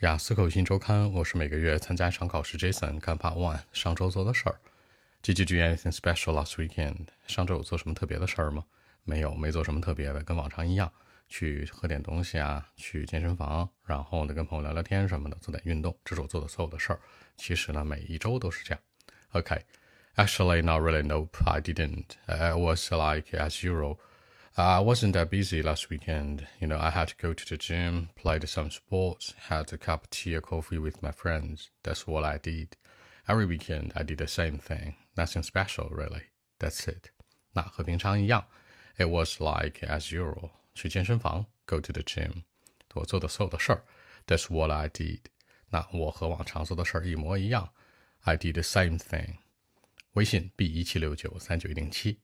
雅思口语新周刊，我是每个月参加一场考试。Jason 看 Part One，上周做的事儿。Did you do anything special last weekend？上周有做什么特别的事儿吗？没有，没做什么特别的，跟往常一样，去喝点东西啊，去健身房，然后呢跟朋友聊聊天什么的，做点运动，这是我做的所有的事儿。其实呢，每一周都是这样。OK，actually not really. Nope, I didn't. I was like as usual. I wasn't that busy last weekend. You know, I had to go to the gym, played some sports, had a cup of tea or coffee with my friends. That's what I did. Every weekend, I did the same thing. Nothing special, really. That's it. 那和平常一样，It was like as usual. 去健身房，go to the gym，我做的所有的事儿，That's what I did. 那我和往常做的事儿一模一样，I did the same thing. 微信 b 一七六九三九一零七。